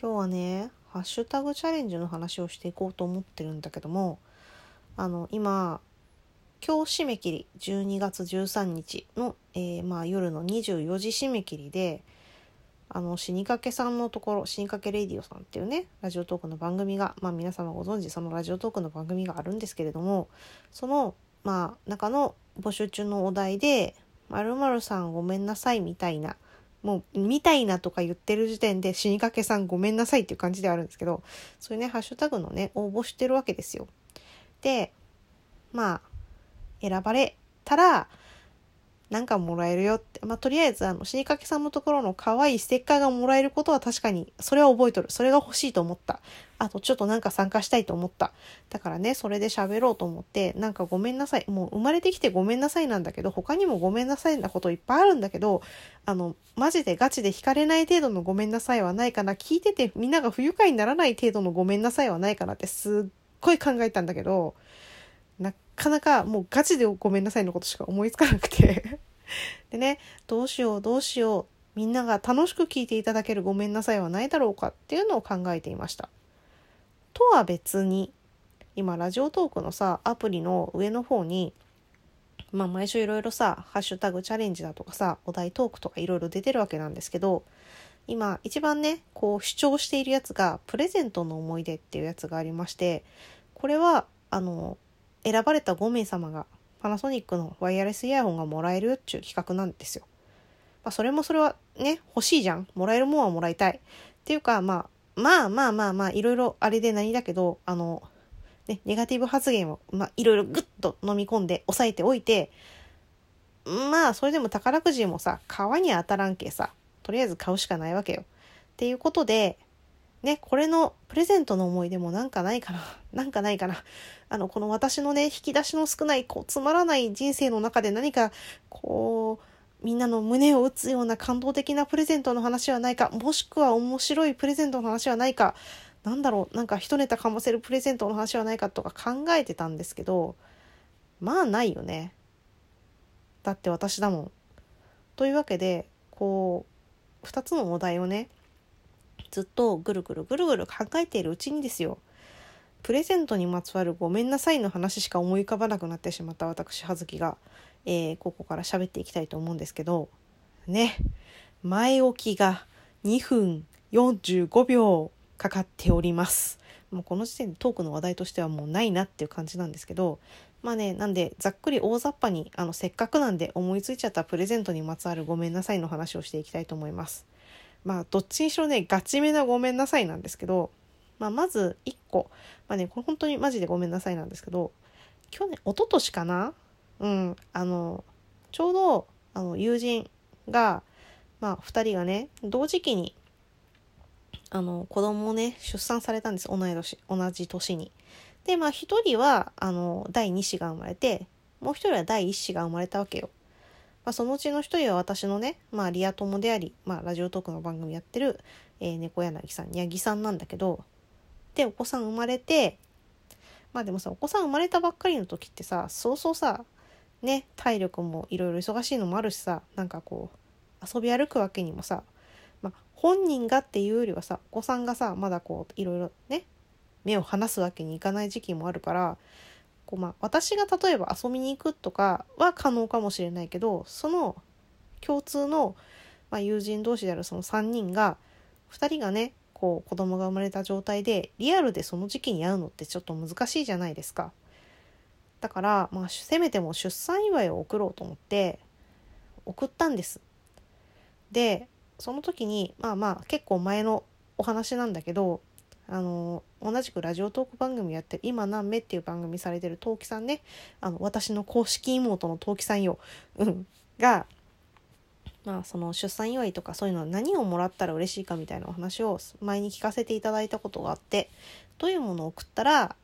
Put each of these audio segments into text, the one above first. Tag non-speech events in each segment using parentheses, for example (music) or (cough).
今日はねハッシュタグチャレンジの話をしていこうと思ってるんだけどもあの今今日締め切り12月13日の、えー、まあ、夜の24時締め切りであの死にかけさんのところ死にかけレディオさんっていうねラジオトークの番組が、まあ、皆様ご存知そのラジオトークの番組があるんですけれどもそのまあ中の募集中のお題で「まるさんごめんなさい」みたいなもう、みたいなとか言ってる時点で死にかけさんごめんなさいっていう感じではあるんですけど、そういうね、ハッシュタグのね、応募してるわけですよ。で、まあ、選ばれたら、なんかもらえるよって。まあ、とりあえず、あの、死にかけさんのところの可愛いステッカーがもらえることは確かに、それは覚えとる。それが欲しいと思った。あと、ちょっとなんか参加したいと思った。だからね、それで喋ろうと思って、なんかごめんなさい。もう生まれてきてごめんなさいなんだけど、他にもごめんなさいなこといっぱいあるんだけど、あの、マジでガチで惹かれない程度のごめんなさいはないかな。聞いててみんなが不愉快にならない程度のごめんなさいはないかなってすっごい考えたんだけど、なかなかもうガチでごめんなさいのことしか思いつかなくてでね、どうしようどうしよう。みんなが楽しく聞いていただけるごめんなさいはないだろうかっていうのを考えていました。とは別に、今ラジオトークのさ、アプリの上の方に、まあ毎週いろいろさ、ハッシュタグチャレンジだとかさ、お題トークとかいろいろ出てるわけなんですけど、今一番ね、こう主張しているやつが、プレゼントの思い出っていうやつがありまして、これは、あの、選ばれた5名様がパナソニックのワイヤレスイヤホンがもらえるっていう企画なんですよ。まあ、それもそれはね、欲しいじゃん。もらえるもんはもらいたい。っていうか、まあ、まあまあまあまあ、いろいろあれで何だけど、あの、ね、ネガティブ発言を、まあ、いろいろグッと飲み込んで抑えておいて、まあ、それでも宝くじもさ、川に当たらんけさ、とりあえず買うしかないわけよ。っていうことで、ね、これのプレゼントの思い出もなんかないかな。(laughs) なんかないかな。あの、この私のね、引き出しの少ない、こう、つまらない人生の中で何か、こう、みんなの胸を打つような感動的なプレゼントの話はないか、もしくは面白いプレゼントの話はないか、なんだろう、なんか一ネタかませるプレゼントの話はないかとか考えてたんですけど、まあないよね。だって私だもん。というわけで、こう、2つのお題をね、ずっとぐるぐるぐるぐる考えているうちにですよ、プレゼントにまつわるごめんなさいの話しか思い浮かばなくなってしまった私葉月が、えー、ここから喋っていきたいと思うんですけど。ね。前置きが2分45秒かかっております。もうこの時点でトークの話題としてはもうないなっていう感じなんですけど。まあねなんでざっくり大雑把にあのせっかくなんで思いついちゃったプレゼントにまつわるごめんなさいの話をしていきたいと思います。まあどっちにしろねガチめなごめんなさいなんですけどまあ、まず1個、まあね、これ本当にマジでごめんなさいなんですけど、去年、一昨年かな？うん、あの、ちょうど、あの、友人が、まあ、2人がね、同時期に、あの、子供をね、出産されたんです。同い年、同じ年に。で、まあ、1人は、あの、第2子が生まれて、もう1人は第1子が生まれたわけよ。まあ、そのうちの1人は私のね、まあ、リア友であり、まあ、ラジオトークの番組やってる、えー、猫柳さん、八木さんなんだけど、でお子さん生まれてまあでもさお子さん生まれたばっかりの時ってさそうそうさね体力もいろいろ忙しいのもあるしさなんかこう遊び歩くわけにもさ、まあ、本人がっていうよりはさお子さんがさまだこういろいろね目を離すわけにいかない時期もあるからこう、まあ、私が例えば遊びに行くとかは可能かもしれないけどその共通の、まあ、友人同士であるその3人が2人がねこう子供が生まれた状態でリアルでその時期に会うのってちょっと難しいじゃないですか。だから、まあ、せめても出産祝いを送ろうと思って送ったんです。でその時にまあまあ結構前のお話なんだけどあの同じくラジオトーク番組やってる「今何目」っていう番組されてる陶器さんね。あの私の公式妹の陶器さんよ、うん、がまあ、その出産祝いとかそういうのは何をもらったら嬉しいかみたいなお話を前に聞かせていただいたことがあってどういうものを送ったら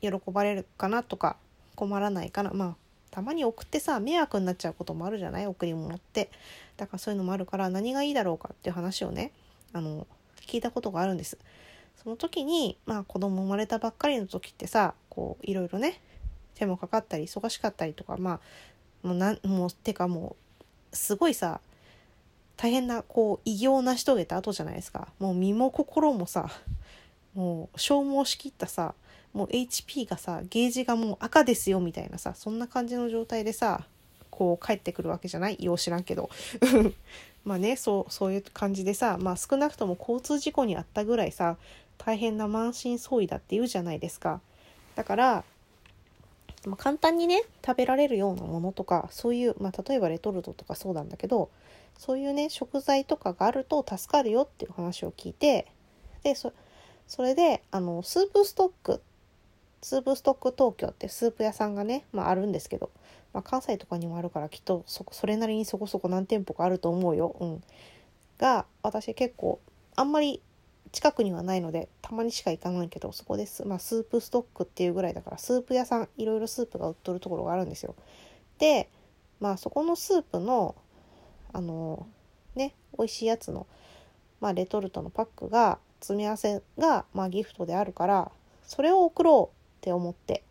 喜ばれるかなとか困らないかな。まあたまに送ってさ迷惑になっちゃうこともあるじゃない？贈り物って。だからそういうのもあるから何がいいだろうかっていう話をねあの聞いたことがあるんです。その時にまあ子供生まれたばっかりの時ってさこういろいろね手もかかったり忙しかったりとかまあもうなんもうてかもうすごいさ大変なこう偉業を成し遂げた後じゃないですか。もう身も心もさもう消耗しきったさもう HP がさゲージがもう赤ですよみたいなさそんな感じの状態でさこう帰ってくるわけじゃない？よう知らんけど。(laughs) まあねそうそういう感じでさまあ少なくとも交通事故にあったぐらいさ大変な満身創痍だって言うじゃないですかだからま、簡単にね食べられるようなものとかそういう、まあ、例えばレトルトとかそうなんだけどそういうね食材とかがあると助かるよっていう話を聞いてでそれであのスープストックスープストック東京ってスープ屋さんがね、まあ、あるんですけど、まあ、関西とかにもあるからきっとそそれなりにそこそこ何店舗かあると思うよ。うん、が私結構あんまり近くにはないのでたまにしか行かないけどそこです、まあ、スープストックっていうぐらいだからスープ屋さんいろいろスープが売っとるところがあるんですよ。でまあそこのスープのあのね美味しいやつの、まあ、レトルトのパックが詰め合わせが、まあ、ギフトであるからそれを送ろうって思って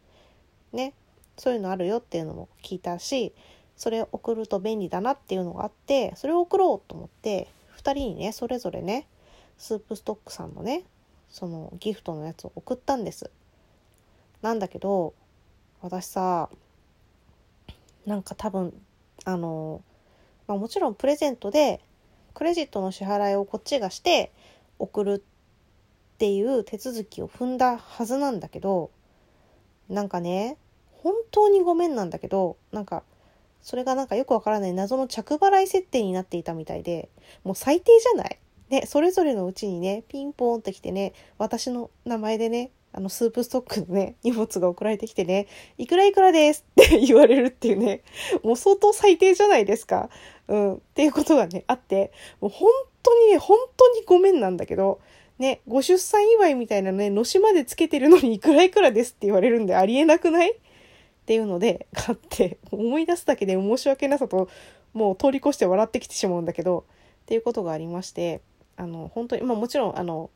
ねそういうのあるよっていうのも聞いたしそれを送ると便利だなっていうのがあってそれを送ろうと思って2人にねそれぞれねスープストックさんのねそのギフトのやつを送ったんです。なんだけど私さなんか多分あの、まあ、もちろんプレゼントでクレジットの支払いをこっちがして送るっていう手続きを踏んだはずなんだけどなんかね本当にごめんなんだけどなんかそれがなんかよくわからない謎の着払い設定になっていたみたいでもう最低じゃない？ね、それぞれのうちにね、ピンポーンってきてね、私の名前でね、あの、スープストックのね、荷物が送られてきてね、いくらいくらですって (laughs) 言われるっていうね、もう相当最低じゃないですか。うん、っていうことがね、あって、もう本当にね、本当にごめんなんだけど、ね、ご出産祝いみたいなね、のしまでつけてるのに (laughs) いくらいくらですって言われるんでありえなくない？っていうので、買って、思い出すだけで申し訳なさと、もう通り越して笑ってきてしまうんだけど、っていうことがありまして、あの本当にまあもちろんあの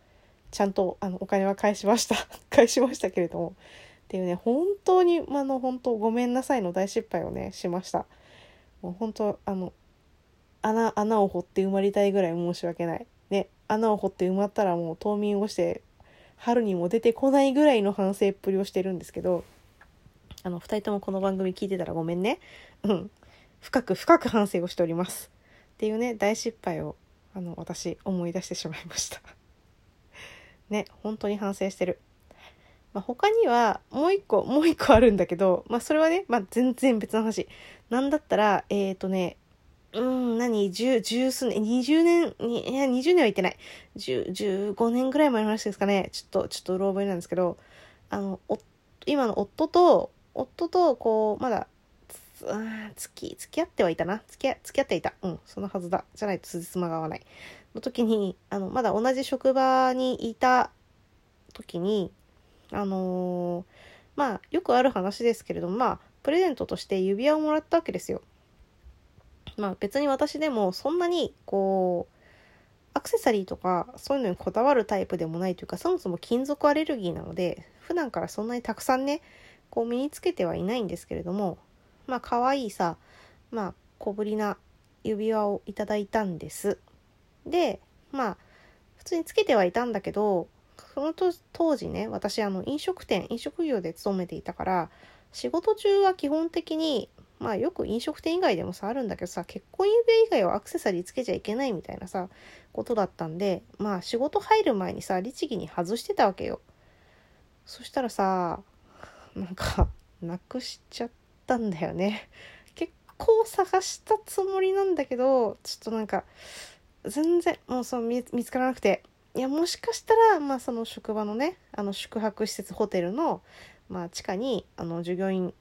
ちゃんとあのお金は返しました。(laughs) 返しましたけれども。っていうね本当にまあの本当ごめんなさいの大失敗をねしました。もう本当あの穴穴を掘って埋まりたいぐらい申し訳ない。ね。穴を掘って埋まったらもう冬眠をして春にも出てこないぐらいの反省っぷりをしてるんですけど。あの2人ともこの番組聞いてたらごめんね。うん。深く深く反省をしております。っていうね大失敗をあの私思い出してしまいました。(laughs) ね本当に反省してる、まあ、他にはもう一個もう一個あるんだけどまあそれはね、まあ、全然別の話。なんだったらえっ、ー、とねうん何十十数年20年にいや20年は言ってない。15年ぐらい前の話ですかね。ちょっとちょっとうろ覚えなんですけどあの今の夫と夫とこうまだ付き、付き合ってはいたな。付き合、付き合っていた。うん、そのはずだ。じゃないと辻褄が合わない。の時に、あの、まだ同じ職場にいた時に、あのー、まあ、よくある話ですけれども、まあ、プレゼントとして指輪をもらったわけですよ。まあ、別に私でもそんなに、こう、アクセサリーとかそういうのにこだわるタイプでもないというかそもそも金属アレルギーなので普段からそんなにたくさんねこう身につけてはいないんですけれどもまあ可愛いさまあ小ぶりな指輪をいただいたんです。でまあ普通につけてはいたんだけどその当時ね私あの飲食店飲食業で勤めていたから仕事中は基本的にまあよく飲食店以外でもさあるんだけどさ結婚指輪以外はアクセサリーつけちゃいけないみたいなさことだったんでまあ仕事入る前にさ律儀に外してたわけよ。そしたらさなんかなくしちゃっったんだよね。結構探したつもりなんだけどちょっとなんか全然もうその見つからなくて。いやもしかしたらまあその職場のねあの宿泊施設ホテルの、まあ、地下にあの従業員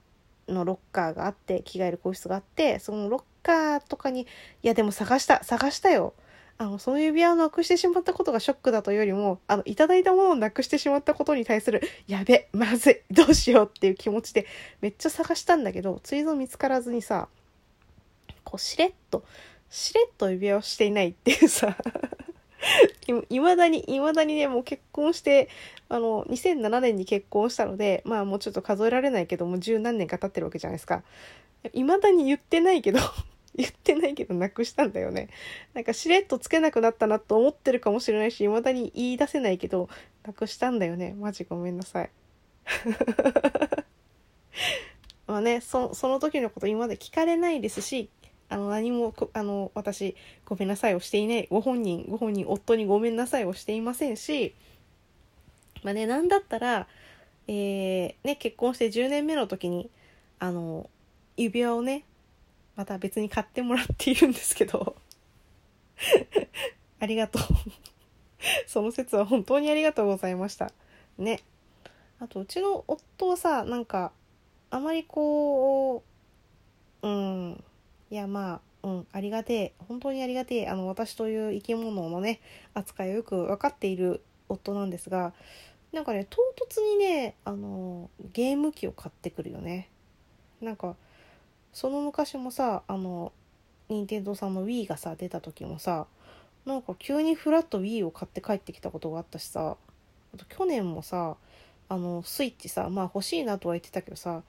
のロッカーがあって着替える個室があってそのロッカーとかにいやでも探した探したよ。あの、その指輪をなくしてしまったことがショックだというよりも、あの、いただいたものをなくしてしまったことに対する、やべ、まずい、どうしようっていう気持ちで、めっちゃ探したんだけど、ついぞ見つからずにさ、こう、しれっと、しれっと指輪をしていないっていうさ、(laughs) いまだに、いまだにね、もう結婚して、あの、2007年に結婚したので、まあもうちょっと数えられないけども、十何年か経ってるわけじゃないですか。いまだに言ってないけど言ってないけどなくしたんだよね。なんかしれっとつけなくなったなと思ってるかもしれないし、未だに言い出せないけど、なくしたんだよね。マジごめんなさい。(laughs) まあね、そその時のこと今まで聞かれないですし、あの何もあの私ごめんなさいをしていないご本人ご本人夫にごめんなさいをしていませんしまあね何だったら、えー、ね、結婚して10年目の時にあの指輪をねまた別に買ってもらっているんですけど。(laughs) ありがとう。(laughs) その説は本当にありがとうございました。ね。あとうちの夫はさなんかあまりこううん。いやまあうんありがてえ。本当にありがてえ。あの私という生き物のね扱いをよく分かっている夫なんですがなんかね唐突にねあのゲーム機を買ってくるよね。なんかその昔もさあの任天堂さんの Wii がさ出た時もさなんか急にフラット Wii を買って帰ってきたことがあったしさあと去年もさあのスイッチさまあ欲しいなとは言ってたけどさ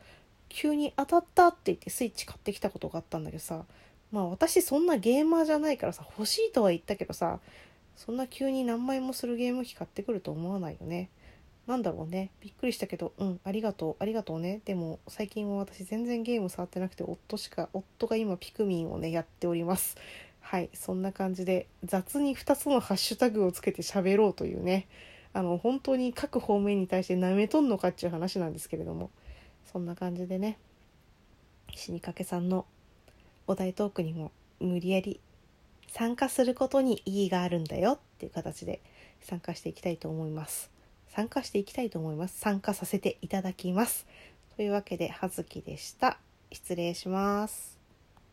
急に当たったって言ってスイッチ買ってきたことがあったんだけどさまあ私そんなゲーマーじゃないからさ欲しいとは言ったけどさそんな急に何枚もするゲーム機買ってくると思わないよね。なんだろうね。びっくりしたけど、うん、ありがとう、ありがとうね。でも、最近は私全然ゲーム触ってなくて、夫しか、夫が今ピクミンをね、やっております。はい、そんな感じで、雑に2つのハッシュタグをつけて喋ろうというね、あの、本当に各方面に対して舐めとんのかっていう話なんですけれども、そんな感じでね、死にかけさんのお題トークにも無理やり参加することに意義があるんだよっていう形で参加していきたいと思います。参加していきたいと思います。参加させていただきます。というわけで、はずきでした。失礼します。